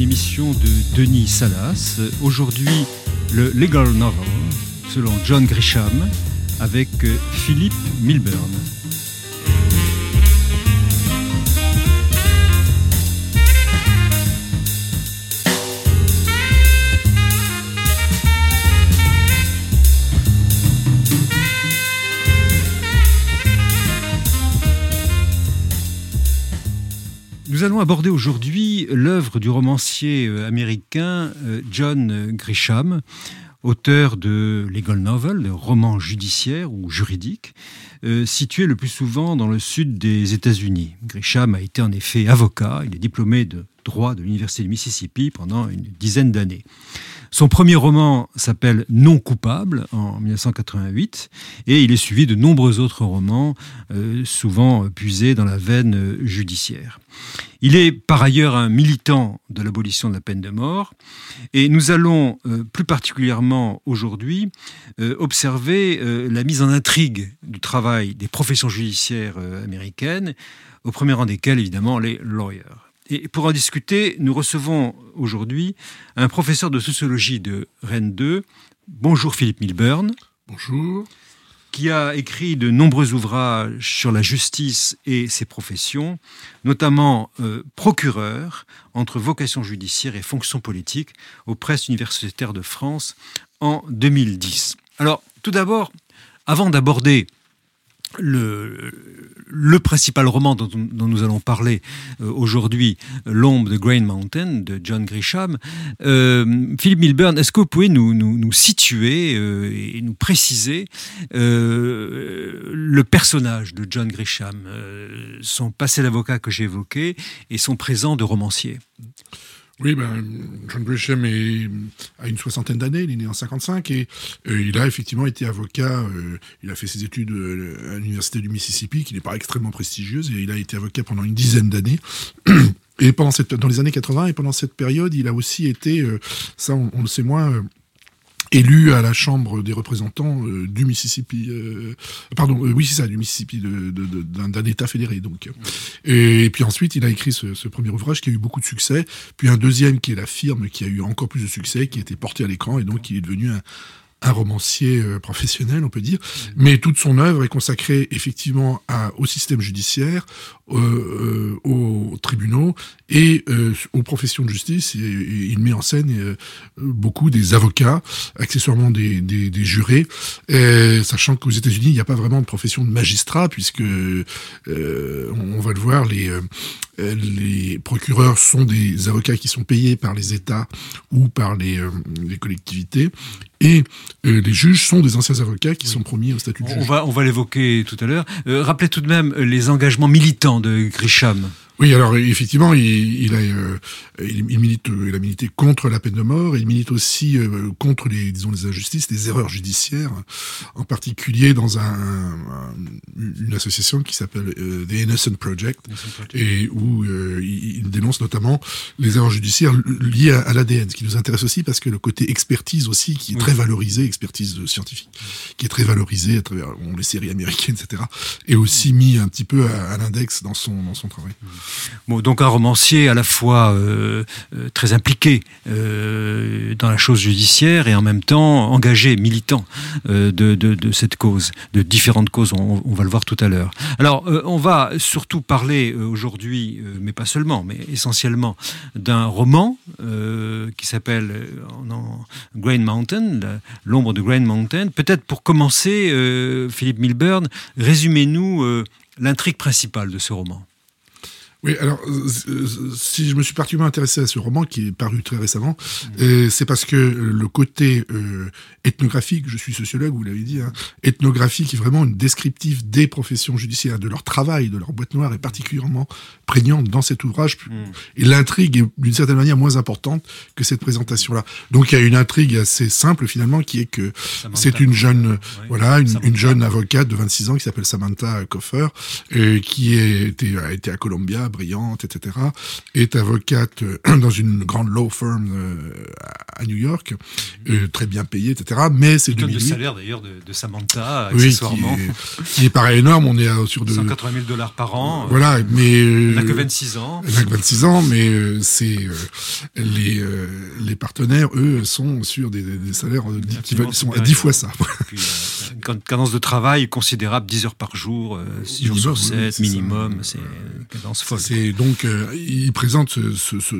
émission de Denis Salas. Aujourd'hui, le Legal Novel, selon John Grisham, avec Philippe Milburn. Nous allons aborder aujourd'hui l'œuvre du romancier euh, américain euh, John Grisham, auteur de legal novel, de romans judiciaires ou juridiques, euh, situé le plus souvent dans le sud des États-Unis. Grisham a été en effet avocat, il est diplômé de droit de l'Université du Mississippi pendant une dizaine d'années. Son premier roman s'appelle Non coupable en 1988 et il est suivi de nombreux autres romans, souvent puisés dans la veine judiciaire. Il est par ailleurs un militant de l'abolition de la peine de mort et nous allons euh, plus particulièrement aujourd'hui observer la mise en intrigue du travail des professions judiciaires américaines, au premier rang desquelles évidemment les lawyers. Et pour en discuter, nous recevons aujourd'hui un professeur de sociologie de Rennes 2. Bonjour Philippe Milburn. Bonjour. Qui a écrit de nombreux ouvrages sur la justice et ses professions, notamment euh, procureur entre vocation judiciaire et fonction politique aux presses universitaires de France en 2010. Alors, tout d'abord, avant d'aborder le, principal roman dont, nous allons parler euh, aujourd'hui, L'ombre de Green Mountain de John Grisham. Euh, Philippe Milburn, est-ce que vous pouvez nous, nous, situer euh, et nous préciser le personnage de John Grisham, son passé d'avocat que j'ai évoqué et son présent de romancier? Oui, ben, John Grisham est, a une soixantaine d'années, il est né en 55 et euh, il a effectivement été avocat. Euh, il a fait ses études euh, à l'université du Mississippi, qui n'est pas extrêmement prestigieuse, et il a été avocat pendant une dizaine d'années. Et pendant cette, dans les années 80 et pendant cette période, il a aussi été, ça on, on, le sait moins, élu à la Chambre des représentants euh, du Mississippi, euh, pardon, euh, oui c'est ça, du Mississippi, d'un de, État fédéré. Donc, et, puis ensuite il a écrit ce, ce, premier ouvrage qui a eu beaucoup de succès, puis un deuxième qui est la firme qui a eu encore plus de succès, qui a été porté à l'écran et donc il est devenu un, un romancier euh, professionnel, on peut dire, mais toute son œuvre est consacrée effectivement à, au système judiciaire, euh, euh aux tribunaux et euh, aux professions de justice. Et, il met en scène beaucoup des avocats, accessoirement des, des, des jurés, sachant qu'aux États-Unis, il n'y a pas vraiment de profession de magistrat, puisque on, va le voir, les les procureurs sont des avocats qui sont payés par les États ou par les, les collectivités et euh, les juges sont des anciens avocats qui sont promis au statut de juge. On va, on va l'évoquer tout à l'heure. Euh, rappelez tout de même les engagements militants de Grisham. Oui, alors effectivement, il, il a, euh, il, milite, euh, il a milité contre la peine de mort. Il milite aussi euh, contre les, disons, les injustices, les erreurs judiciaires, en particulier dans un, une association qui s'appelle The Innocent Project, et où il, dénonce notamment les erreurs judiciaires liées à, l'ADN, ce qui nous intéresse aussi parce que le côté expertise aussi, qui est très valorisé, expertise scientifique, qui est très valorisé à travers les séries américaines, etc., est aussi mis un petit peu à, l'index dans son dans son travail. Donc un romancier à la fois euh, euh, très impliqué euh, dans la chose judiciaire et en même temps engagé, militant de, cette cause, de différentes causes, on, on va le voir tout à l'heure. Alors, on va surtout parler aujourd'hui, mais pas seulement, mais essentiellement d'un roman qui s'appelle Grain Mountain, l'ombre de Grain Mountain. Peut-être pour commencer, Philippe Milburn, résumez-nous l'intrigue principale de ce roman. Oui, alors euh, euh, si je me suis particulièrement intéressé à ce roman qui est paru très récemment, mmh. c'est parce que le côté euh, ethnographique, je suis sociologue, vous l'avez dit, hein, ethnographique est vraiment une descriptive des professions judiciaires, de leur travail, de leur boîte noire est particulièrement prégnante dans cet ouvrage. Mmh. Et l'intrigue est d'une certaine manière moins importante que cette présentation-là. Donc il y a une intrigue assez simple finalement qui est que c'est une jeune, voilà, une, une, jeune avocate de 26 ans qui s'appelle Samantha Koffer, qui est, a été à Columbia brillante, etc., est avocate dans une grande law firm à New York, très bien payée, etc. Mais c'est 2008. le salaire d'ailleurs de, de, Samantha, accessoirement. Oui, qui, est, pareil énorme. On est sur de 180 000 dollars par an. Voilà, mais elle n'a que 26 ans. Elle n'a que 26 ans, mais c'est les les partenaires, eux, sont sur des, des salaires qui sont à 10 fois ça. Puis, une cadence de travail considérable, 10 heures par jour, 6 jours sur 7 minimum, c'est une cadence folle. C'est donc, il présente ce, ce, ce,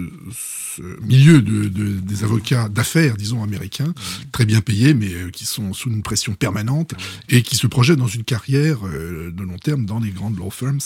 milieu de, de, des avocats d'affaires, disons américains, très bien payés, mais qui sont sous une pression permanente et qui se projettent dans une carrière de long terme dans les grandes law firms.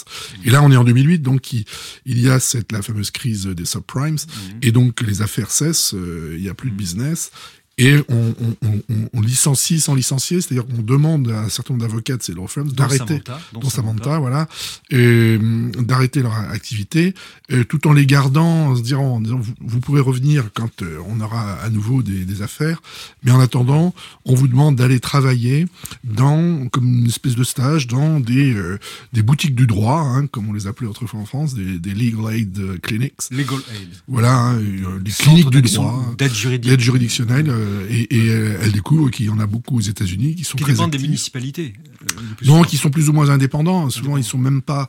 Et là, on est en 2008, donc il, il y a cette, la fameuse crise des subprimes, et donc les affaires cessent, il n'y a plus de business, et on, on, on, on, licencie sans licencier, c'est-à-dire qu'on demande à un certain nombre d'avocats de ces law firms d'arrêter, dont Samantha, voilà, euh, d'arrêter leur activité, euh, tout en les gardant, en se disant, en disant vous, vous, pouvez revenir quand euh, on aura à nouveau des, des, affaires, mais en attendant, on vous demande d'aller travailler dans, comme une espèce de stage, dans des, euh, des boutiques du droit, hein, comme on les appelait autrefois en France, des, des legal aid clinics. Legal aid. Voilà, hein, les cliniques du droit, d'aide juridique. juridictionnelle euh, et, et elle découvre qu'il y en a beaucoup aux États-Unis qui sont qui dépendent des municipalités. Euh, non, qui sont plus ou moins indépendants. Souvent, ils sont même pas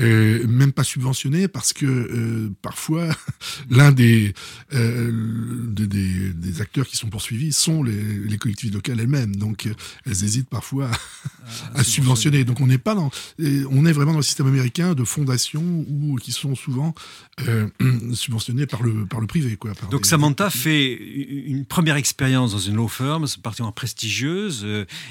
euh, même pas subventionnés parce que euh, parfois l'un des, euh, des, des, des acteurs qui sont poursuivis sont les, les collectivités locales elles-mêmes. Donc, elles hésitent parfois à, à subventionner. Donc, on n'est pas dans on est vraiment dans le système américain de fondations ou qui sont souvent subventionnées par le par le privé. Quoi, par Donc, Samantha fait une première expérience dans une law firm, particulièrement prestigieuse,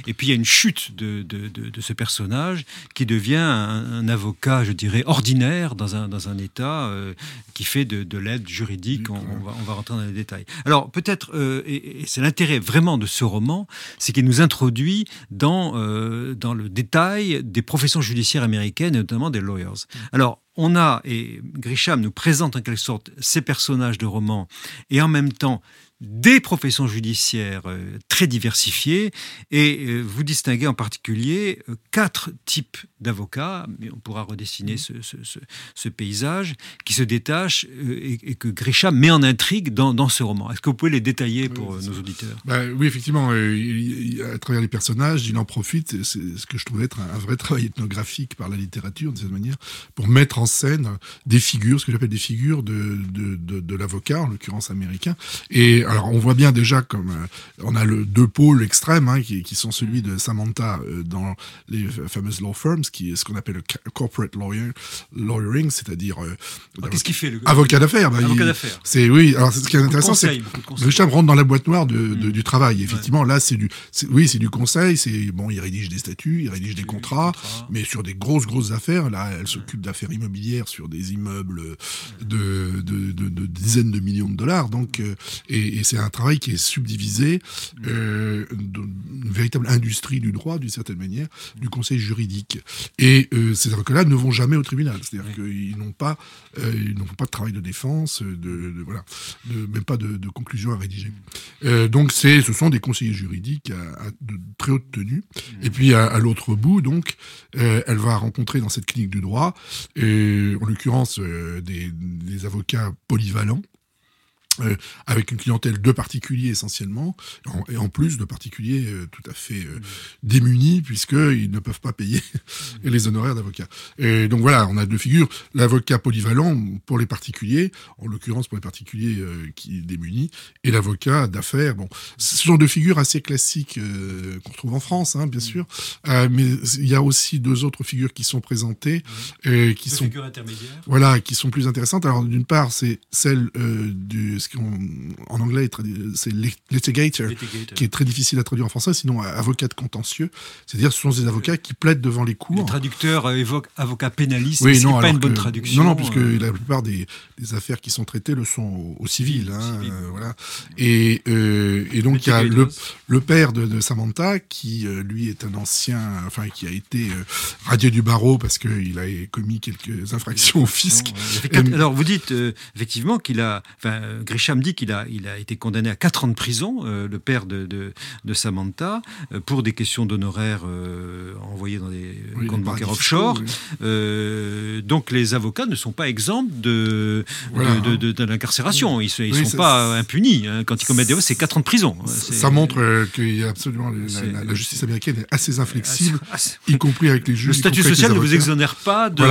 et puis il y a une chute de, de de, de, ce personnage qui devient un, un, avocat, je dirais, ordinaire dans un, dans un État euh, qui fait de, de l'aide juridique. On, on, va, on, va, rentrer dans les détails. Alors peut-être, euh, et, et c'est l'intérêt vraiment de ce roman, c'est qu'il nous introduit dans, euh, dans le détail des professions judiciaires américaines, et notamment des lawyers. Alors, on a, et Grisham nous présente en quelque sorte ces personnages de roman, et en même temps des professions judiciaires euh, très diversifiées et euh, vous distinguez en particulier euh, quatre types d'avocats, mais on pourra redessiner ce, ce, ce, ce, paysage, qui se détachent et, et, que Grisham met en intrigue dans, dans ce roman. Est-ce que vous pouvez les détailler pour oui, nos auditeurs? Bah, Oui, effectivement, il, à travers les personnages, il en profite, c'est ce que je trouvais être un, un, vrai travail ethnographique par la littérature, de cette manière, pour mettre en scène des figures, ce que j'appelle des figures de, de, de, de l'avocat, en l'occurrence américain, et alors on voit bien déjà comme euh, on a le deux pôles extrêmes hein, qui, qui, sont celui de Samantha euh, dans les fameuses law firms, qui est ce qu'on appelle le corporate lawyer, lawyering, c'est-à-dire euh, ah, qu'est-ce qu'il fait le avocat d'affaires. Bah, avocat d'affaires. C'est oui. Alors ce qui est intéressant, c'est que Richard rentre dans la boîte noire de, mmh. du travail. Effectivement, ouais. là c'est du, oui, c'est du conseil. C'est bon, il rédige des statuts, il rédige des contrats, contrat. mais sur des grosses grosses affaires. Là, elle s'occupe d'affaires immobilières sur des immeubles de, de, de, de, dizaines de millions de dollars. Donc, et, et c'est un travail qui est subdivisé, euh, une véritable industrie du droit, d'une certaine manière, du conseil juridique. Et euh, ces avocats-là ne vont jamais au tribunal, c'est-à-dire qu'ils n'ont pas, euh, ils n'ont pas de travail de défense, de, voilà, même pas de, conclusion à rédiger. Euh, donc c'est, ce sont des conseillers juridiques à, à de très haute tenue. Mmh. Et puis à, à l'autre bout, donc, euh, elle va rencontrer dans cette clinique du droit, en l'occurrence des, des avocats polyvalents euh, avec une clientèle de particuliers essentiellement, en, et en plus de particuliers euh, tout à fait euh, démunis, puisqu'ils ne peuvent pas payer les honoraires d'avocat. Et donc voilà, on a deux figures. L'avocat polyvalent pour les particuliers, en l'occurrence pour les particuliers euh, qui démunis, et l'avocat d'affaires. Bon, ce sont deux figures assez classiques euh, qu'on retrouve en France, hein, bien sûr, euh, mais il y a aussi deux autres figures qui sont présentées, mmh. qui sont voilà, qui sont plus intéressantes. Alors d'une part, c'est celle du en anglais, c'est litigator, litigator, qui est très difficile à traduire en français, sinon avocat de contentieux. C'est-à-dire, ce sont des avocats qui plaident devant les cours. Le traducteur euh, évoque avocat pénaliste, oui, non, pas une bonne que, traduction. Non, non, puisque euh... la plupart des, des, affaires qui sont traitées le sont au, au civil. Hein, civil. Euh, voilà. Et, euh, et donc, il y a le, le père de, de, Samantha, qui, lui, est un ancien, enfin, qui a été radié du barreau parce qu'il a commis quelques infractions au fisc. Quatre, alors, vous dites, effectivement, qu'il a, enfin, Grisham dit qu'il a, il a été condamné à 4 ans de prison, le père de, de, Samantha, pour des questions d'honoraires envoyés dans des comptes bancaires offshore. donc les avocats ne sont pas exempts de, de, l'incarcération. Ils ne sont pas impunis. Hein. Quand ils commettent des c'est 4 ans de prison. Ça montre qu'il y a absolument. La, justice américaine est assez inflexible, y compris avec les juges. Le statut social ne vous exonère pas de,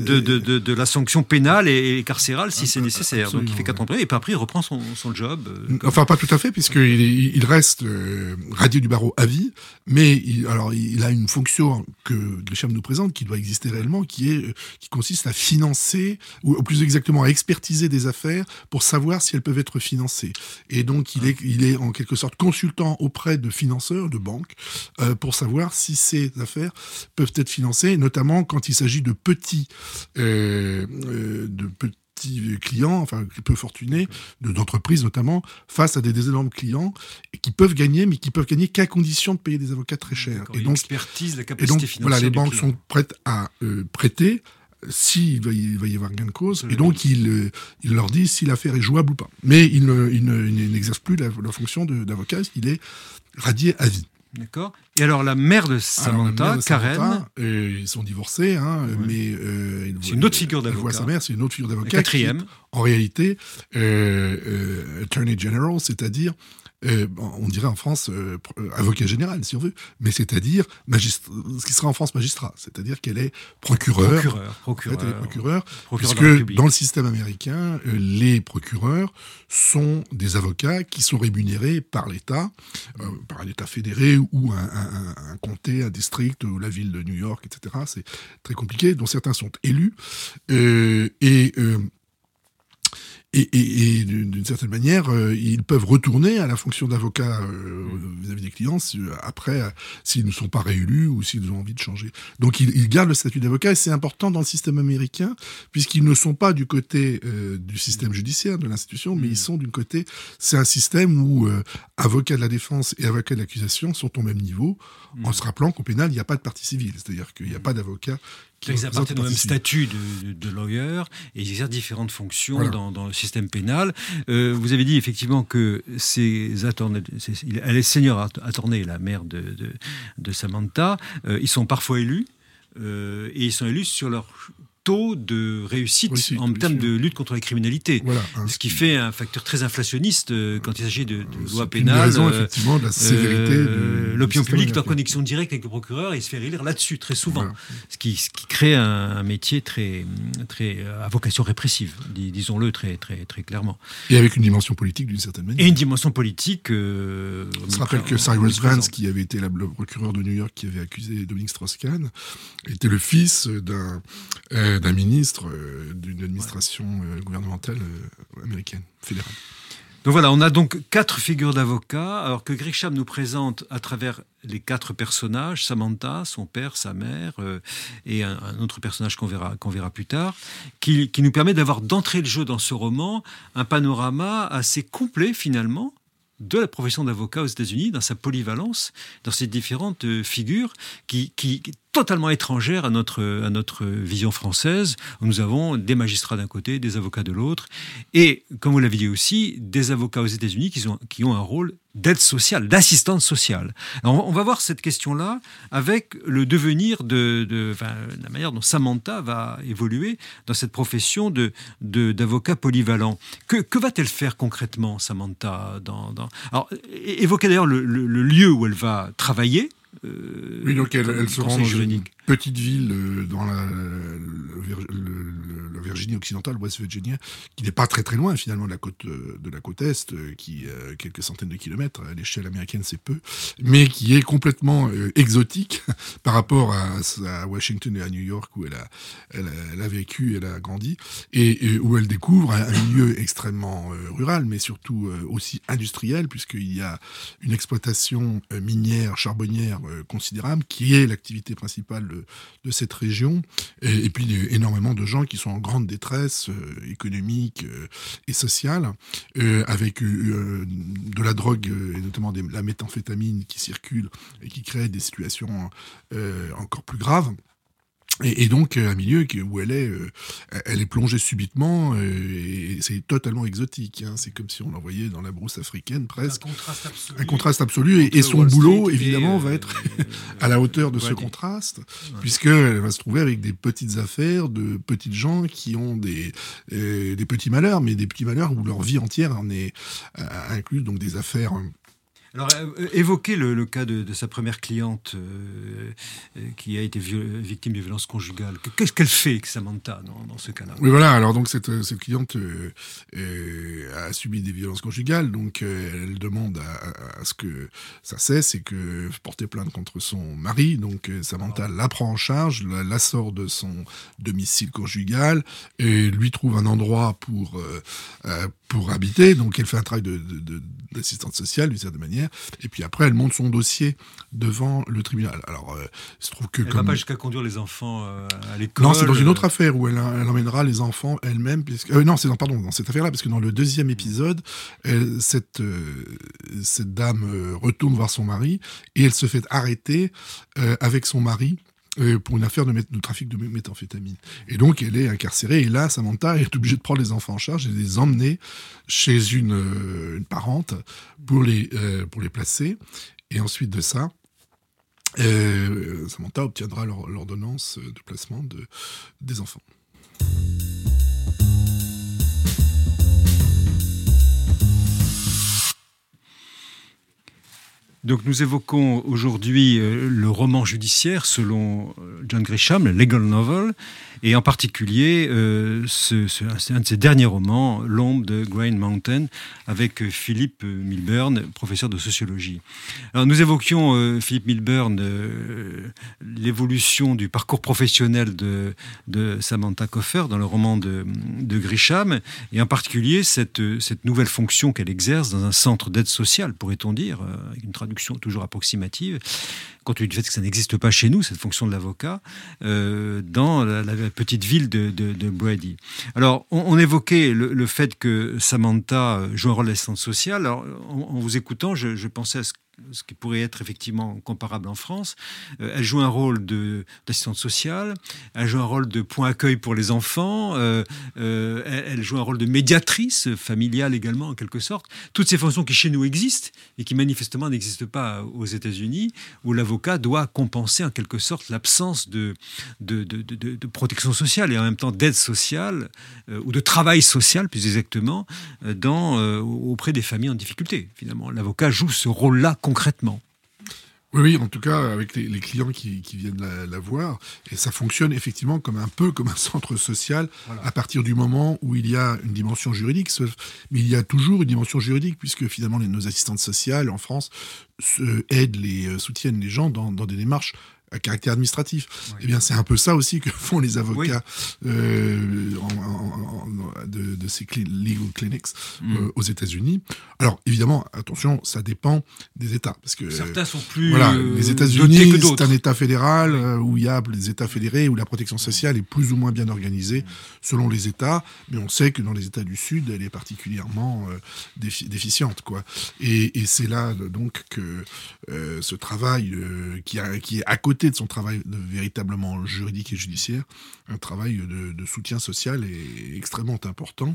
de, de, de, la sanction pénale et, carcérale si c'est nécessaire. Donc il fait 4 ans prison et puis après il reprend son, son job. Euh, enfin, pas tout à fait, puisqu'il il reste euh, radié du barreau à vie, mais il, alors, il a une fonction que Grisham nous présente qui doit exister réellement, qui, est, qui consiste à financer, ou plus exactement à expertiser des affaires pour savoir si elles peuvent être financées. Et donc il est, il est en quelque sorte consultant auprès de financeurs, de banques, euh, pour savoir si ces affaires peuvent être financées, notamment quand il s'agit de petits, euh, euh, de petits clients, enfin peu fortunés, d'entreprises notamment, face à des, énormes clients et qui peuvent gagner, mais qui peuvent gagner qu'à condition de payer des avocats très chers. Et donc, expertise la capacité et donc, voilà, les banques sont prêtes à prêter s'il va, va, y avoir gain de cause, et donc il, il leur dit si l'affaire est jouable ou pas. Mais il, n'exerce plus la, fonction d'avocat, il est radié à vie. D'accord. Et alors la mère de Samantha, Karen, euh, ils sont divorcés, hein, mais euh, c'est une autre figure d'avocat. voit sa mère, c'est une autre figure d'avocat. Quatrième. en réalité, euh, Attorney General, c'est-à-dire euh, on dirait en France euh, euh, avocat général, si on veut, mais c'est-à-dire ce qui sera en France magistrat, c'est-à-dire qu'elle est procureur. Procureur, elle est procureur, puisque dans le système américain, les procureurs sont des avocats qui sont rémunérés par l'État, par un État fédéré ou un, comté, un district, ou la ville de New York, etc. C'est très compliqué, dont certains sont élus. et et, d'une certaine manière, euh, ils peuvent retourner à la fonction d'avocat euh, vis-à-vis des clients après, euh, s'ils ne sont pas réélus ou s'ils ont envie de changer. Donc ils, gardent le statut d'avocat et c'est important dans le système américain puisqu'ils ne sont pas du côté du système judiciaire de l'institution, mais ils sont du côté. C'est un système où avocat de la défense et avocat de l'accusation sont au même niveau, en se rappelant qu'au pénal il n'y a pas de partie civile, c'est-à-dire qu'il n'y a pas d'avocat ils appartiennent au même statut de, de, lawyer et ils exercent différentes fonctions dans, dans, le système pénal. Euh, vous avez dit effectivement que ces attornés, elle est seigneur attornée, la mère de, de, de Samantha, euh, ils sont parfois élus. Euh, et ils sont élus sur leur taux de réussite en termes de lutte contre la criminalité. Hein, ce qui fait un facteur très inflationniste euh, quand il s'agit de, de loi pénale. raison, euh, effectivement, de la sévérité. Euh, L'opinion publique est en connexion directe avec le procureur et il se fait relire là-dessus très souvent. Ce, qui, ce, qui, crée un, métier très, très à vocation répressive, disons-le très, très, très clairement. Et avec une dimension politique d'une certaine manière. Et une dimension politique. On se rappelle que Cyrus Vance, qui avait été le procureur de New York, qui avait accusé Dominique Strauss-Kahn, était le fils d'un d'un ministre euh, d'une administration euh, gouvernementale euh, américaine, fédérale. Donc voilà, on a donc quatre figures d'avocats, alors que Grisham nous présente à travers les quatre personnages, Samantha, son père, sa mère, et un, autre personnage qu'on verra, verra plus tard, qui, qui nous permet d'avoir d'entrer le jeu dans ce roman un panorama assez complet finalement de la profession d'avocat aux États-Unis, dans sa polyvalence, dans ses différentes figures, qui, qui, totalement étrangère à notre, à notre vision française, nous avons des magistrats d'un côté, des avocats de l'autre, et, comme vous l'avez dit aussi, des avocats aux États-Unis qui ont, qui ont un rôle d'aide sociale, d'assistance sociale. Alors, on va voir cette question-là avec le devenir de, de enfin, la manière dont Samantha va évoluer dans cette profession de, d'avocat polyvalent. Que, que va-t-elle faire concrètement, Samantha dans. Alors, évoquez d'ailleurs le, lieu où elle va travailler, oui, donc elle, elle se rend une petite ville euh, dans la, Virginie occidentale, West Virginia, qui n'est pas très très loin finalement de la côte euh, de la côte est, qui euh, quelques centaines de kilomètres à l'échelle américaine c'est peu, mais qui est complètement exotique par rapport à, Washington et à New York où elle a elle a, vécu, elle a grandi et, où elle découvre un, un milieu extrêmement rural, mais surtout aussi industriel puisqu'il y a une exploitation minière charbonnière considérable qui est l'activité principale de, cette région, et, et, puis énormément de gens qui sont en grande détresse euh, économique euh, et sociale, euh, avec de la drogue et notamment de la méthamphétamine qui circule et qui crée des situations encore plus graves. Et, donc un milieu où elle est, euh, elle est plongée subitement euh, et c'est totalement exotique. Hein. C'est comme si on l'envoyait dans la brousse africaine presque. Un contraste absolu. Un contraste absolu et, son boulot évidemment va être à la hauteur de ce contraste puisqu'elle va se trouver avec des petites affaires de petites gens qui ont des des petits malheurs, mais des petits malheurs où leur vie entière en est incluse donc des affaires alors, euh, évoquez le, cas de, sa première cliente euh, euh, qui a été victime de violences conjugales. Qu'est-ce qu'elle fait, Samantha, dans, dans ce cas-là? Oui, voilà. Alors, donc, cette, cette cliente a subi des violences conjugales. Donc, elle demande à, ce que ça cesse et que porter plainte contre son mari. Donc, Samantha la prend en charge, la, sort de son domicile conjugal et lui trouve un endroit pour, pour habiter. Donc, elle fait un travail d'assistante de, sociale, d'une certaine manière et puis après, elle monte son dossier devant le tribunal. Alors, euh, il se trouve que. Elle comme... va pas jusqu'à conduire les enfants euh, à l'école. Non, c'est dans une autre affaire où elle, elle emmènera les enfants elle-même. Puisque... Euh, non, c'est dans, pardon, dans cette affaire-là, parce que dans le deuxième épisode, cette, cette dame retourne voir son mari et elle se fait arrêter avec son mari pour une affaire de, trafic de méthamphétamine. Et donc, elle est incarcérée. Et là, Samantha est obligée de prendre les enfants en charge et de les emmener chez une, euh, parente pour les, euh, pour les placer. Et ensuite de ça, euh, Samantha obtiendra l'ordonnance de placement de, des enfants. Donc nous évoquons aujourd'hui euh, le roman judiciaire selon euh, John Grisham, le legal novel, et en particulier euh, un de ses derniers romans, L'ombre de Grain Mountain, avec Philippe Milburn, professeur de sociologie. Alors nous évoquions Philippe Milburn, l'évolution du parcours professionnel de, Samantha Coffer dans le roman de, Grisham, et en particulier cette, cette nouvelle fonction qu'elle exerce dans un centre d'aide sociale, pourrait-on dire, avec une toujours approximative, compte tenu du fait que ça n'existe pas chez nous, cette fonction de l'avocat, euh, dans la, petite ville de, Brady. Alors, on, évoquait le, fait que Samantha joue un rôle d'assistante sociale. Alors, en, vous écoutant, je, je pensais à ce ce qui pourrait être effectivement comparable en France. Euh, elle joue un rôle d'assistante sociale, elle joue un rôle de point accueil pour les enfants, euh, euh, elle, joue un rôle de médiatrice familiale également en quelque sorte. Toutes ces fonctions qui chez nous existent et qui manifestement n'existent pas aux États-Unis, où l'avocat doit compenser en quelque sorte l'absence de protection sociale et en même temps d'aide sociale ou de travail social plus exactement auprès des familles en difficulté. Finalement, l'avocat joue ce rôle-là concrètement. Oui, oui, en tout cas, avec les, clients qui, viennent la, voir. Et ça fonctionne effectivement comme un peu comme un centre social à partir du moment où il y a une dimension juridique. Mais il y a toujours une dimension juridique, puisque finalement, les, nos assistantes sociales en France aident, les, euh, soutiennent les gens dans, dans des démarches à caractère administratif. Eh bien, c'est un peu ça aussi que font les avocats euh, de, ces legal clinics mm. euh, aux États-Unis. Alors, évidemment, attention, ça dépend des États, parce que certains sont plus voilà, les États-Unis, c'est un État fédéral euh, où il y a les États fédérés où la protection sociale est plus ou moins bien organisée selon les États, mais on sait que dans les États du Sud, elle est particulièrement déficiente, quoi. Et, et c'est là donc que ce travail qui, a, qui est à côté de son travail véritablement juridique et judiciaire, un travail de, soutien social est extrêmement important,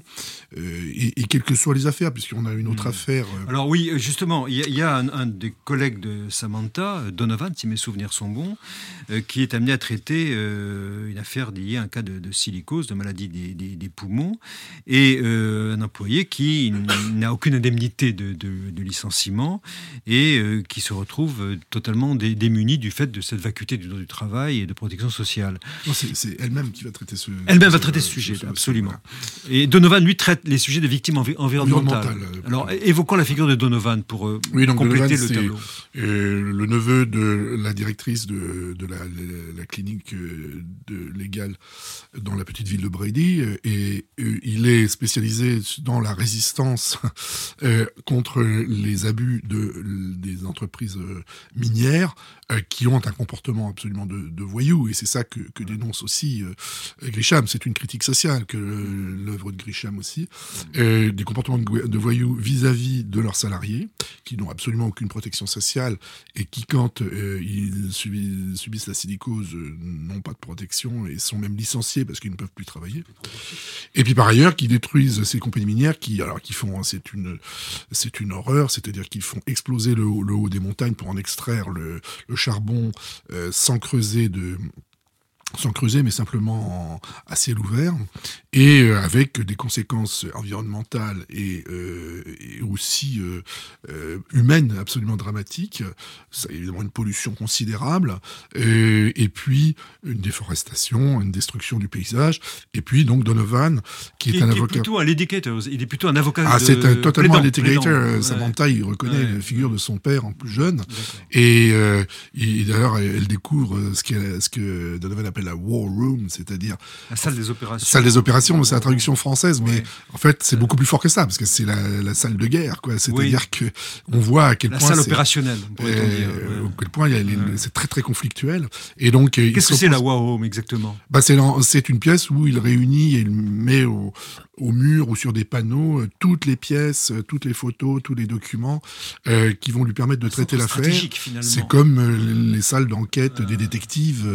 euh, et, quelles que soient les affaires, puisqu'on a une autre hmm. affaire. Euh, Alors oui, justement, il y, a, un, des collègues de Samantha, Donovan, si mes souvenirs sont bons, euh, qui est amené à traiter une affaire liée à un cas de, silicose, de maladie des, poumons, et un employé qui n'a aucune indemnité de, licenciement et qui se retrouve totalement démuni du fait de cette du droit du travail et de protection sociale. C'est elle-même qui va traiter ce Elle-même va traiter ce, sujet, absolument. Et Donovan, lui, traite les sujets de victimes environnementales. Euh, Alors, évoquons la figure de Donovan pour euh, compléter le tableau. Euh, le neveu de la directrice de, de la, clinique de, légale dans la petite ville de Brady, et il est spécialisé dans la résistance contre les abus de, des entreprises minières qui ont un comportement absolument de, de voyous, et c'est ça que, dénonce aussi euh, Grisham. C'est une critique sociale que l'œuvre de Grisham aussi, euh, des comportements de, voyous vis-à-vis de leurs salariés, qui n'ont absolument aucune protection sociale et qui, quand euh, ils subissent la silicose, n'ont pas de protection et sont même licenciés parce qu'ils ne peuvent plus travailler. Et puis par ailleurs, qui détruisent ces compagnies minières, qui alors qui font, c'est une, c'est une horreur, c'est-à-dire qu'ils font exploser le, haut des montagnes pour en extraire le, charbon sans creuser de sans creuser, mais simplement à ciel ouvert, et euh, avec des conséquences environnementales et, euh, aussi euh, humaines absolument dramatiques. Ça, évidemment une pollution considérable, et puis une déforestation, une destruction du paysage, et puis donc Donovan, qui, est un avocat. plutôt un litigator, il est plutôt un avocat. Ah, c'est totalement un litigator. Samantha, il reconnaît la figure de son père en plus jeune, et, d'ailleurs, elle découvre ce, ce que Donovan appelle la War Room, c'est-à-dire la salle des opérations. Salle des opérations, c'est la traduction française, mais en fait c'est beaucoup plus fort que ça parce que c'est la, salle de guerre, quoi. C'est-à-dire que on voit à quel la point salle opérationnelle, euh, quel point c'est très très conflictuel. Et donc euh, qu'est-ce que c'est la War Room exactement? Bah c'est une pièce où il réunit et il met au, au mur ou sur des panneaux euh, toutes les pièces, toutes les photos, tous les documents qui vont lui permettre de traiter l'affaire. C'est comme les salles d'enquête des détectives.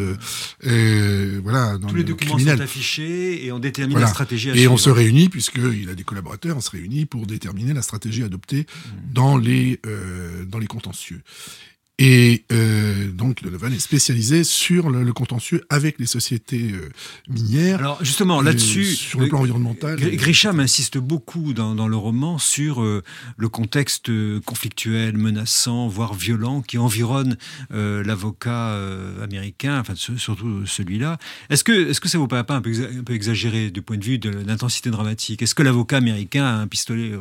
Voilà, dans Tous les documents sont affichés et on détermine la stratégie à Et on se réunit, puisqu'il a des collaborateurs, on se réunit pour déterminer la stratégie adoptée mmh. dans, les, euh, dans les contentieux. Et euh, donc le Levan est spécialisé sur le, contentieux avec les sociétés euh, minières. Alors justement là-dessus, sur le plan environnemental. Grisham insiste beaucoup dans, dans, le roman sur euh, le contexte conflictuel, menaçant, voire violent qui environne l'avocat américain, enfin surtout celui-là. Est-ce que est-ce que ça vous paraît pas un peu, un peu exagéré du point de vue de l'intensité dramatique? Est-ce que l'avocat américain a un pistolet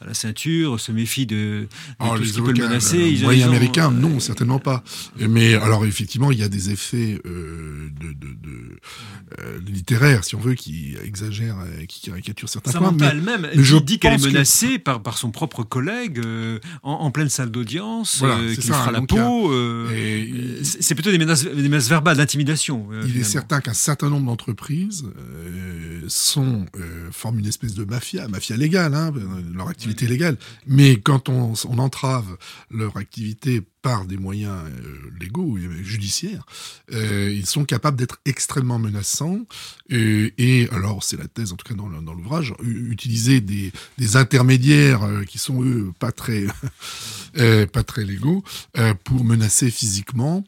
à la ceinture, se méfie de, de tout ce qui peut le menacer moyen américain, non certainement pas. Mais alors effectivement, il y a des effets euh, de, de, de euh, littéraires, si on veut, qui exagèrent, qui caricaturent certains Samantha points. elle-même, elle je dit qu'elle est menacée par, par son propre collègue euh, en, pleine salle d'audience, qui lui fera la peau. c'est plutôt des menaces, des menaces verbales d'intimidation. il est certain qu'un certain nombre d'entreprises sont forment une espèce de mafia, mafia légale, hein, leur activité légale. Mais quand on, on entrave leur activité par des moyens euh, légaux, judiciaires, euh, ils sont capables d'être extrêmement menaçants. Et, alors, c'est la thèse, en tout cas dans, l'ouvrage, utiliser des, intermédiaires euh, qui sont eux pas très, pas très légaux pour menacer physiquement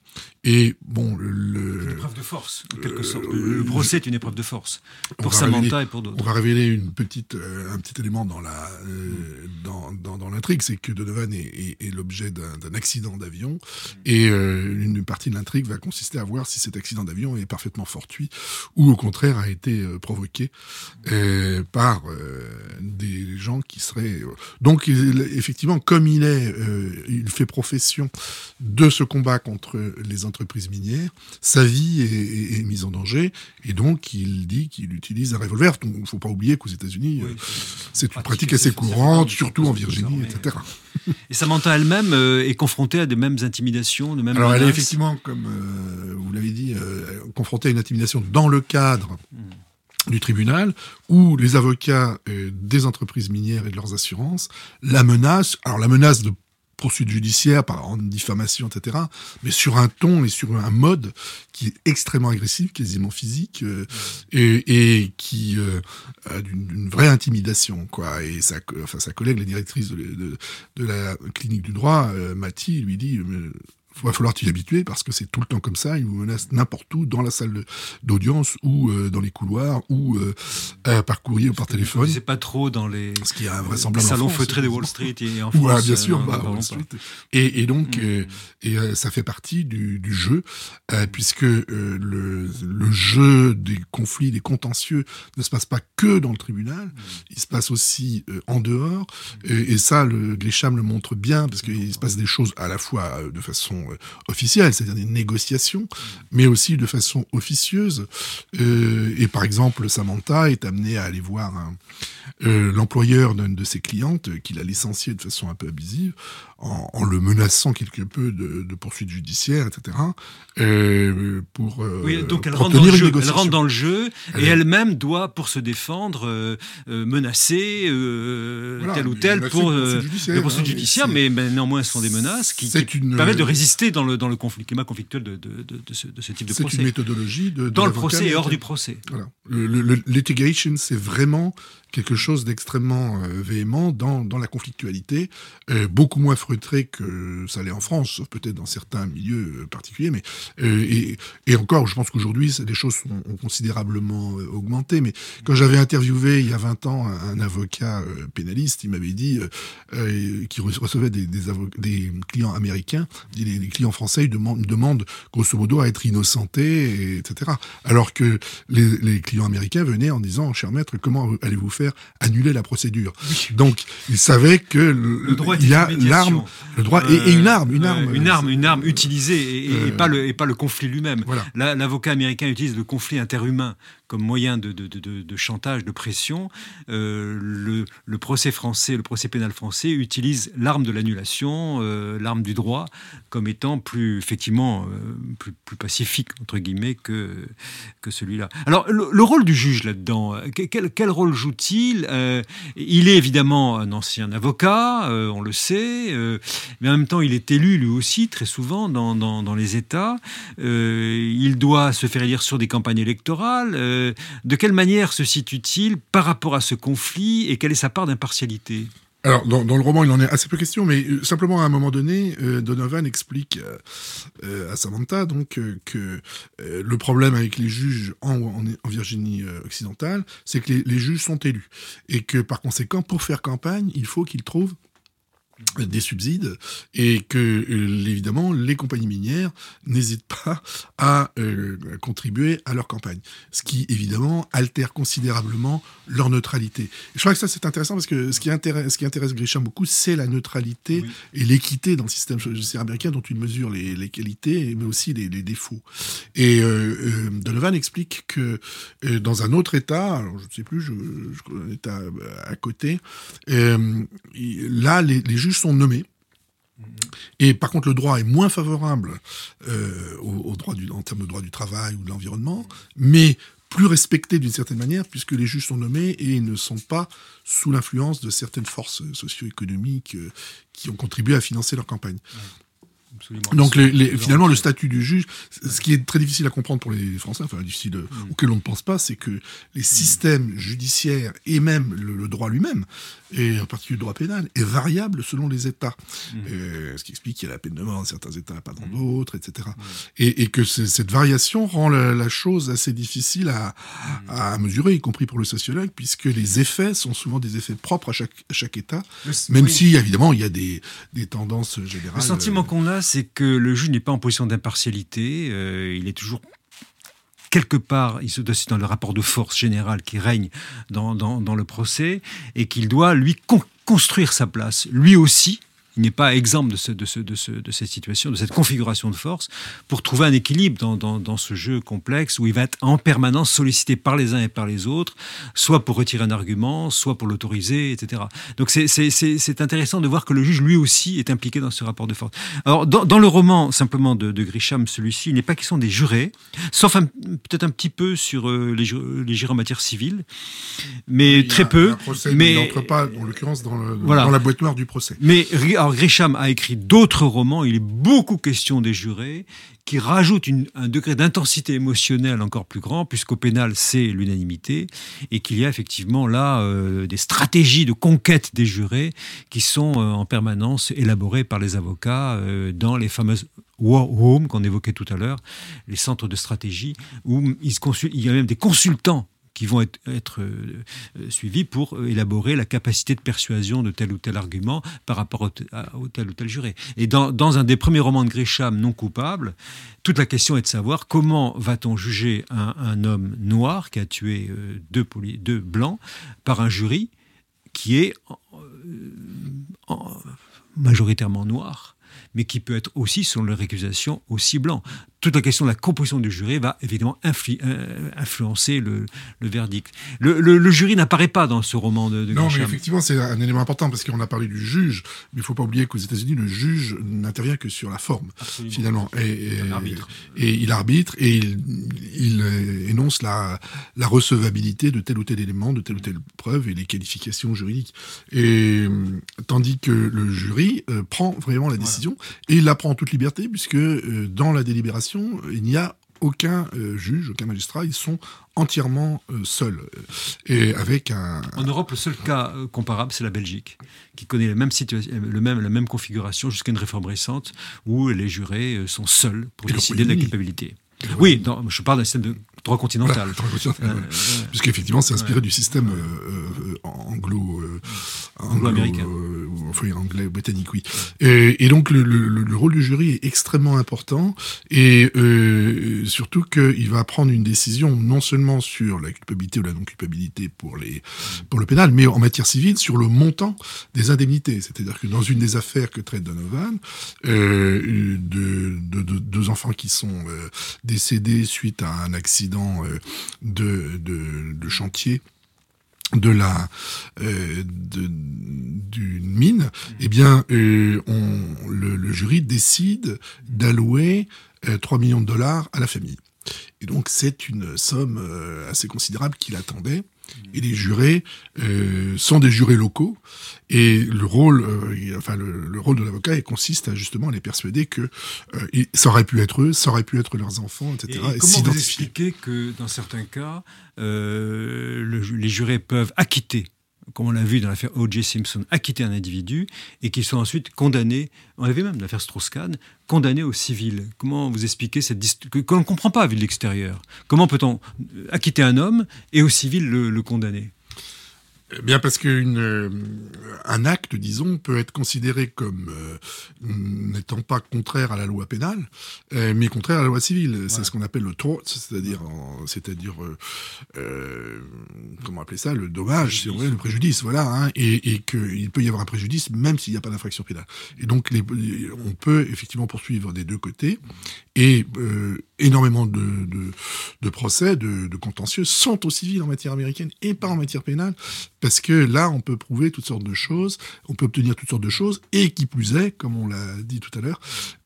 et bon, le. Une épreuve de force, en quelque sorte. Le, procès est une épreuve de force. Pour Samantha et pour d'autres. On va révéler une petite, euh, un petit élément dans la, euh, dans, dans, dans l'intrigue, c'est que Donovan est, est, l'objet d'un accident d'avion. Et euh, une partie de l'intrigue va consister à voir si cet accident d'avion est parfaitement fortuit ou au contraire a été provoqué par des gens qui seraient. Donc, effectivement, comme il est, il fait profession de ce combat contre les entreprises entreprise minière, sa vie est, mise en danger, et donc il dit qu'il utilise un revolver. Il ne faut pas oublier qu'aux États-Unis, euh, c'est une pratique assez courante, surtout en Virginie, etc. Et Samantha elle-même euh, est confrontée à des mêmes intimidations, de mêmes Alors elle est effectivement, comme euh, vous l'avez dit, confrontée à une intimidation dans le cadre hmm. du tribunal, où les avocats des entreprises minières et de leurs assurances la menacent. Alors la menace de poursuite judiciaire, par en diffamation, etc. Mais sur un ton et sur un mode qui est extrêmement agressif, quasiment physique, euh, et, qui euh, a d'une vraie intimidation, quoi. Et sa, enfin, sa collègue, la directrice de, la clinique du droit, euh, Mathie, lui dit va falloir t'y habituer parce que c'est tout le temps comme ça. Ils vous menacent n'importe où, dans la salle d'audience ou euh, dans les couloirs ou euh, euh, par courrier ou par téléphone. C'est pas trop dans les, Ce qui a un salons feutrés de Wall Street et en France. bien sûr, bah, Wall Street. Et, et, donc, mm. et ça fait partie du, du jeu puisque le, le jeu des conflits, des contentieux ne se passe pas que dans le tribunal, mm. il se passe aussi en dehors. Et, et, ça, le Glécham le montre bien parce qu'il se passe des choses à la fois de façon officielle, c'est-à-dire des négociations, mais aussi de façon officieuse. et par exemple, Samantha est amenée à aller voir l'employeur d'une de ses clientes qu'il a licencié de façon un peu abusive en, le menaçant quelque peu de, poursuites judiciaires, etc. Euh, pour euh, oui, donc elle rentre, dans le jeu, elle rentre dans le jeu et elle-même doit, pour se défendre, euh, menacer tel ou tel pour des poursuites judiciaires, mais, néanmoins ce sont des menaces qui, permettent de résister dans le, dans le conflit, climat conflictuel de, de, de, ce, ce, type de procès. C'est une méthodologie de, dans le procès et hors du procès. Voilà. Le, litigation, c'est vraiment quelque chose d'extrêmement véhément dans, dans la conflictualité, beaucoup moins que ça l'est en France, sauf peut-être dans certains milieux euh, particuliers. Mais euh, et, et, encore, je pense qu'aujourd'hui, les choses ont considérablement euh, augmenté. Mais quand j'avais interviewé il y a 20 ans un, avocat pénaliste, il m'avait dit euh, qu'il recevait des, des, des, clients américains, les, les clients français ils demandent, demandent grosso modo à être innocentés, etc. Alors que les, les, clients américains venaient en disant, cher maître, comment allez-vous faire annuler la procédure? Donc, ils savaient que le, droit il y a l'arme le droit et, une arme, une arme, une arme, une arme utilisée et, pas le et pas le conflit lui-même. L'avocat américain utilise le conflit interhumain comme moyen de, de, de, chantage, de pression. Euh, le, le, procès français, le procès pénal français utilise l'arme de l'annulation, euh, l'arme du droit, comme étant plus effectivement euh, plus, plus, pacifique entre guillemets que que celui-là. Alors le, rôle du juge là-dedans, quel, quel, rôle joue-t-il? Il est évidemment un ancien avocat, on le sait, mais en même temps il est élu lui aussi très souvent dans, dans, dans les États. il doit se faire élire sur des campagnes électorales euh, de quelle manière se situe-t-il par rapport à ce conflit et quelle est sa part d'impartialité? Alors, dans, le roman, il en est assez peu question, mais euh, simplement à un moment donné, euh, Donovan explique à Samantha donc que le problème avec les juges en, Virginie occidentale, c'est que les, juges sont élus. Et que par conséquent, pour faire campagne, il faut qu'ils trouvent des subsides et que euh, évidemment les compagnies minières n'hésitent pas à euh, contribuer à leur campagne ce qui évidemment altère considérablement leur neutralité. Je crois que ça c'est intéressant parce que ce qui intéresse ce qui intéresse Grisham beaucoup c'est la neutralité et l'équité dans le système judiciaire américain dont il mesure les, les qualités mais aussi les, les défauts. Et euh, Donovan explique que dans un autre état alors je ne sais plus je, je, un état à côté là les, les sont nommés. Et par contre, le droit est moins favorable euh, au, droit du, en termes de droit du travail ou de l'environnement, mais plus respecté d'une certaine manière, puisque les juges sont nommés et ne sont pas sous l'influence de certaines forces socio-économiques euh, qui ont contribué à financer leur campagne. Donc les, finalement, le statut du juge, ce qui est très difficile à comprendre pour les Français, enfin difficile mm. auquel on ne pense pas, c'est que les systèmes judiciaires et même le, droit lui-même, et en particulier le droit pénal, est variable selon les États. Mm. ce qui explique qu'il y a la peine de mort dans certains États, pas dans mm. d'autres, etc. Et, que cette variation rend la, chose assez difficile à, à, mesurer, y compris pour le sociologue, puisque les effets sont souvent des effets propres à chaque, chaque État, même si évidemment il y a des, des tendances générales. Le sentiment qu'on a, c'est que le juge n'est pas en position d'impartialité, euh, il est toujours quelque part, il se doit dans le rapport de force général qui règne dans, le procès, et qu'il doit, lui, construire sa place, lui aussi, il n'est pas exempt de, ce, de, ce, de, ce, de, cette situation, de cette configuration de force, pour trouver un équilibre dans, dans, dans, ce jeu complexe où il va être en permanence sollicité par les uns et par les autres, soit pour retirer un argument, soit pour l'autoriser, etc. Donc c'est intéressant de voir que le juge, lui aussi, est impliqué dans ce rapport de force. Alors, dans, dans le roman, simplement, de, de Grisham, celui-ci, il n'est pas question des jurés, sauf peut-être un petit peu sur euh, les, les jurés en matière civile, mais très peu. Un procès, mais n'entre pas, en l'occurrence, dans, dans, la boîte noire du procès. Mais alors Grisham a écrit d'autres romans, il est beaucoup question des jurés, qui rajoutent un degré d'intensité émotionnelle encore plus grand, puisqu'au pénal, c'est l'unanimité, et qu'il y a effectivement là euh, des stratégies de conquête des jurés qui sont euh, en permanence élaborées par les avocats euh, dans les fameuses war rooms qu'on évoquait tout à l'heure, les centres de stratégie, où il y a même des consultants qui vont être, euh, euh, suivis pour euh, élaborer la capacité de persuasion de tel ou tel argument par rapport au, tel ou tel juré. Et dans, un des premiers romans de Grisham, Non coupable, toute la question est de savoir comment va-t-on juger un, homme noir qui a tué deux, blancs par un jury qui est majoritairement noir mais qui peut être aussi, selon leur récusation, aussi blanc toute la question de la composition du jury va évidemment euh, influencer le, verdict. Le, jury n'apparaît pas dans ce roman de, de Non, mais effectivement, c'est un élément important parce qu'on a parlé du juge, mais il ne faut pas oublier qu'aux États-Unis, le juge n'intervient que sur la forme, finalement. Et, et, et, il arbitre et il, euh, énonce la, la, recevabilité de tel ou tel élément, de telle ou telle preuve et les qualifications juridiques. Et euh, tandis que le jury prend vraiment la décision et il la prend en toute liberté puisque dans la délibération, il n'y a aucun euh, juge, aucun magistrat, ils sont entièrement euh, seuls. Et avec un, En Europe, le seul cas euh, comparable, c'est la Belgique, qui connaît la même, situation, le même, la même configuration jusqu'à une réforme récente, où les jurés sont seuls pour décider de la culpabilité. Oui, je parle d'un système de droit continental. Puisqu'effectivement, c'est inspiré du système anglo, anglo-américain enfin anglais, britannique, oui. Et, et donc le, le, le, rôle du jury est extrêmement important et euh, surtout qu'il va prendre une décision non seulement sur la culpabilité ou la non-culpabilité pour les pour le pénal, mais en matière civile sur le montant des indemnités. C'est-à-dire que dans une des affaires que traite Donovan, euh, de, de, de, deux enfants qui sont euh, décédés suite à un accident euh, de, de, de chantier de la euh, d'une mine, mmh. eh bien, euh, on, le, jury décide d'allouer 3 euh, millions de dollars à la famille. Et donc, c'est une somme assez considérable qu'il attendait. Et les jurés euh, sont des jurés locaux. Et le rôle, euh, enfin le, rôle de l'avocat consiste à justement les persuader que euh, ça aurait pu être eux, ça aurait pu être leurs enfants, etc. Et, comment vous expliquez que dans certains cas, les jurés peuvent acquitter comme on l'a vu dans l'affaire O.J. Simpson, acquitter un individu et qu'ils soient ensuite condamnés, on vu même l'affaire Strauss-Kahn, condamnés au civil. Comment vous expliquez cette que, qu'on ne comprend pas vu de l'extérieur Comment peut-on acquitter un homme et au civil le condamner? Eh bien parce qu'un euh, acte, disons, peut être considéré comme euh, n'étant pas contraire à la loi pénale, euh, mais contraire à la loi civile. C'est ce qu'on appelle le tort, c'est-à-dire, c'est-à-dire, comment appeler ça, le dommage, si on veut, le préjudice, voilà, hein, et, et qu'il peut y avoir un préjudice même s'il n'y a pas d'infraction pénale. Et donc, les, on peut effectivement poursuivre des deux côtés, et énormément de, de, de procès, de, de, contentieux sont au civil en matière américaine et pas en matière pénale, parce que là, on peut prouver toutes sortes de choses, on peut obtenir toutes sortes de choses, et qui plus est, comme on l'a dit tout à l'heure,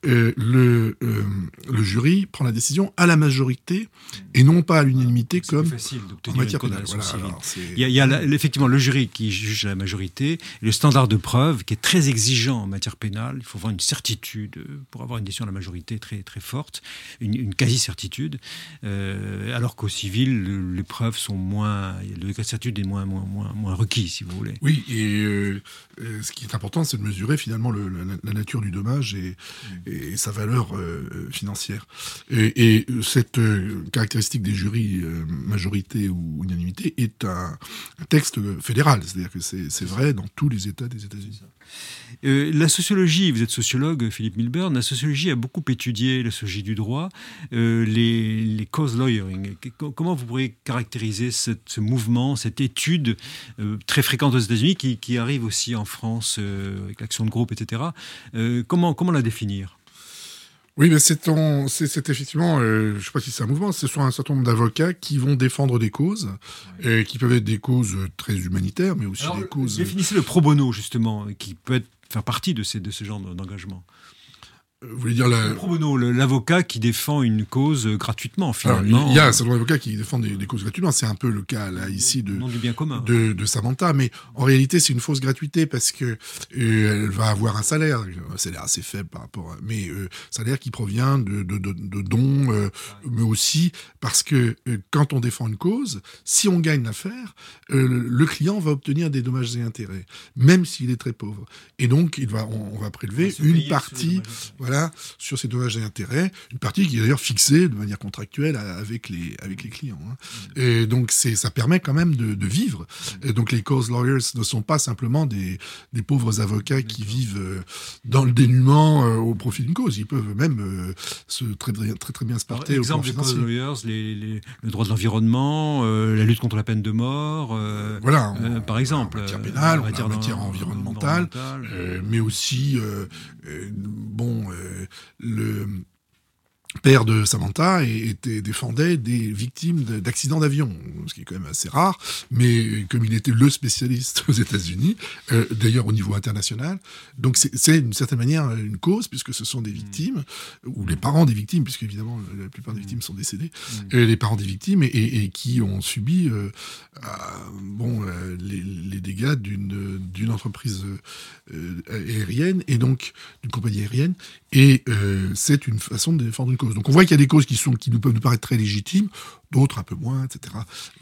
euh, le, euh, le jury prend la décision à la majorité et non pas à l'unanimité comme facile en matière pénale. il y a, il y a effectivement le jury qui juge la majorité, le standard de preuve qui est très exigeant en matière pénale. Il faut avoir une certitude pour avoir une décision à la majorité très très forte, une, une quasi-certitude, euh, alors qu'au civil, les preuves sont moins, le degré de certitude est moins, moins, moins, moins requis, si vous voulez. Oui, et euh, euh, ce qui est important, c'est de mesurer finalement le, la, nature du dommage et, et sa valeur euh, financière. Et, et cette caractéristique des jurys, majorité ou unanimité, est un, un texte fédéral, c'est-à-dire que c'est vrai dans tous les États des États-Unis. Euh, la sociologie, vous êtes sociologue, Philippe Milburn, la sociologie a beaucoup étudié la sociologie du droit, euh, les, les, cause lawyering. Comment vous pourriez caractériser ce mouvement, cette étude euh, très fréquente aux États-Unis qui, arrive aussi en France avec l'action de groupe, etc. comment la définir? Oui, mais c'est effectivement, je ne sais pas si c'est un mouvement, ce sont un certain nombre d'avocats qui vont défendre des causes, et qui peuvent être des causes très humanitaires, mais aussi des causes. Définissez le pro bono, justement, qui peut être faire partie de, ces, de ce genre d'engagement. Vous voulez dire la... l'avocat qui défend une cause gratuitement, finalement. il y a un certain d'avocats qui défendent des, causes gratuitement. C'est un peu le cas, là, ici, de, du bien commun. de, de Samantha. Mais en réalité, c'est une fausse gratuité parce que euh, elle va avoir un salaire. Un salaire assez faible par rapport à... Mais euh, salaire qui provient de, de, de dons, euh, mais aussi parce que euh, quand on défend une cause, si on gagne l'affaire, euh, le client va obtenir des dommages et intérêts, même s'il est très pauvre. Et donc, il va, on, va prélever une partie... voilà, sur ces dommages et intérêts, une partie qui est d'ailleurs fixée de manière contractuelle avec les, avec les clients. Hein. Et donc, ça permet quand même de, de vivre. Et donc, les cause lawyers ne sont pas simplement des, des pauvres avocats qui vivent euh, dans le dénuement euh, au profit d'une cause. Ils peuvent même euh, se très, très, très bien se porter au exemple des cause lawyers, les, les, le droit de l'environnement, la lutte contre la peine de mort, voilà, par exemple. En matière pénale, en matière, en matière environnementale, mais aussi, bon, le père de Samantha était, défendait des victimes d'accidents d'avion, ce qui est quand même assez rare, mais comme il était le spécialiste aux États-Unis, euh, d'ailleurs au niveau international, donc c'est d'une certaine manière une cause, puisque ce sont des victimes, ou les parents des victimes, puisque évidemment la plupart des victimes sont décédées, mmh. les parents des victimes, et, qui ont subi euh, bon, euh, les, les, dégâts d'une entreprise aérienne, et donc d'une compagnie aérienne, et c'est une façon de défendre une donc on voit qu'il y a des causes qui, sont, qui nous peuvent nous paraître très légitimes, d'autres un peu moins, etc.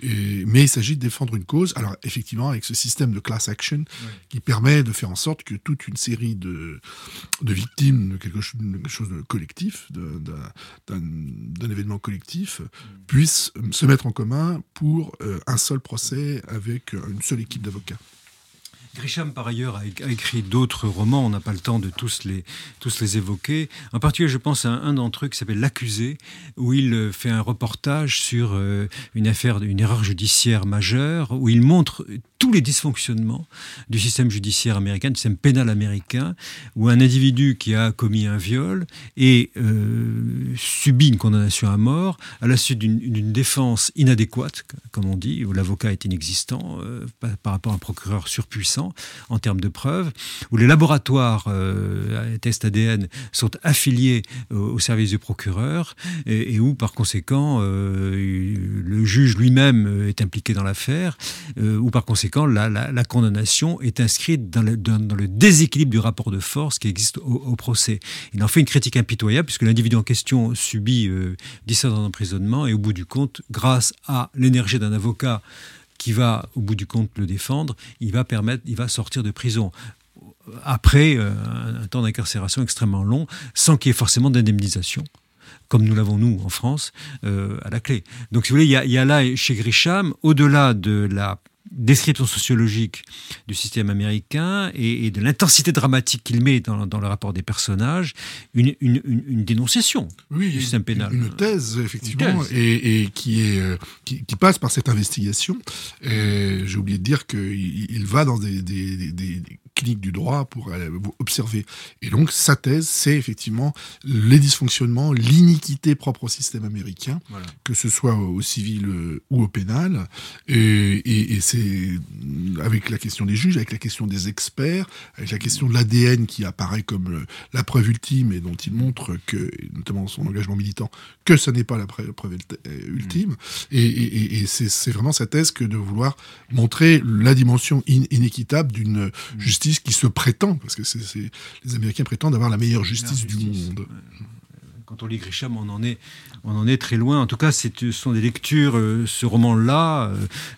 mais il s'agit de défendre une cause. Alors effectivement, avec ce système de class action qui permet de faire en sorte que toute une série de, de victimes de quelque, chose de collectif, d'un événement collectif, mm. puissent se mettre en commun pour euh, un seul procès avec une seule équipe d'avocats. Grisham, par ailleurs, a écrit d'autres romans. On n'a pas le temps de tous les, tous les évoquer. En particulier, je pense à un d'entre eux qui s'appelle L'accusé, où il euh, fait un reportage sur euh, une affaire, une erreur judiciaire majeure, où il montre tous les dysfonctionnements du système judiciaire américain, du système pénal américain, où un individu qui a commis un viol et euh, subit une condamnation à mort à la suite d'une défense inadéquate, comme on dit, où l'avocat est inexistant par rapport à un procureur surpuissant en termes de preuves, où les laboratoires euh, tests ADN sont affiliés au, service du procureur et, où par conséquent euh, le juge lui-même est impliqué dans l'affaire, euh, où par conséquent la, condamnation est inscrite dans le, déséquilibre du rapport de force qui existe au, procès. Il en fait une critique impitoyable puisque l'individu en question subit 17 ans d'emprisonnement et au bout du compte, grâce à l'énergie d'un avocat, qui va, au bout du compte, le défendre, il va permettre, il va sortir de prison après euh, un temps d'incarcération extrêmement long, sans qu'il y ait forcément d'indemnisation comme nous l'avons nous en France, euh, à la clé. Donc, si vous voulez, il y, y a là chez Grisham, au-delà de la description sociologique du système américain et, de l'intensité dramatique qu'il met dans, le rapport des personnages, une, dénonciation oui, du système pénal. Une, thèse, effectivement, Et, qui, est, euh, qui, passe par cette investigation. J'ai oublié de dire qu'il il va dans des, des, cliniques du droit pour observer. Et donc, sa thèse, c'est effectivement les dysfonctionnements, l'iniquité propre au système américain, que ce soit au civil ou au pénal. Et, et c'est avec la question des juges, avec la question des experts, avec la question de l'ADN qui apparaît comme la preuve ultime et dont il montre que, notamment son engagement militant, que ce n'est pas la preuve, euh, ultime. Et, c'est vraiment sa thèse que de vouloir montrer la dimension inéquitable d'une justice qui se prétend, parce que les Américains prétendent avoir la meilleure justice, du monde quand on lit Grisham, on en est, très loin. En tout cas, ce sont des lectures, euh, ce roman-là,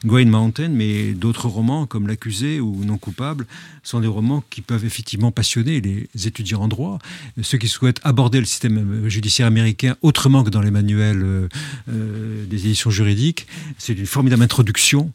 euh, Mountain, mais d'autres romans comme L'accusé ou Non coupable, sont des romans qui peuvent effectivement passionner les étudiants en droit, ceux qui souhaitent aborder le système euh, judiciaire américain autrement que dans les manuels euh, des éditions juridiques. C'est une formidable introduction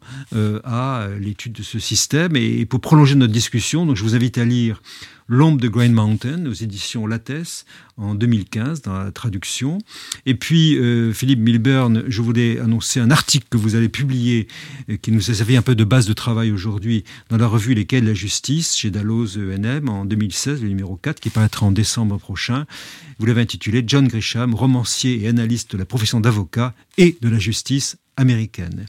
à l'étude de ce système. Et, pour prolonger notre discussion, donc je vous invite à lire L'ombre de Green Mountain aux éditions Lattès en 2015 dans la traduction. Et puis, euh, Philippe Milburn, je voulais annoncer un article que vous allez publier euh, qui nous a servi un peu de base de travail aujourd'hui dans la revue Les Quais de la Justice chez Dalloz ENM en 2016, le numéro 4, qui paraîtra en décembre prochain. Vous l'avez intitulé John Grisham, romancier et analyste de la profession d'avocat et de la justice américaine.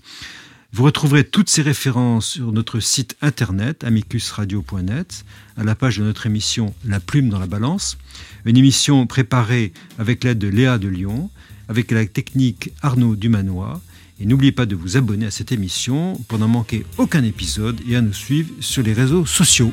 Vous retrouverez toutes ces références sur notre site internet amicusradio.net, à la page de notre émission La plume dans la balance, une émission préparée avec l'aide de Léa de Lyon, avec la technique Arnaud Dumanois. Et n'oubliez pas de vous abonner à cette émission pour n'en manquer aucun épisode et à nous suivre sur les réseaux sociaux.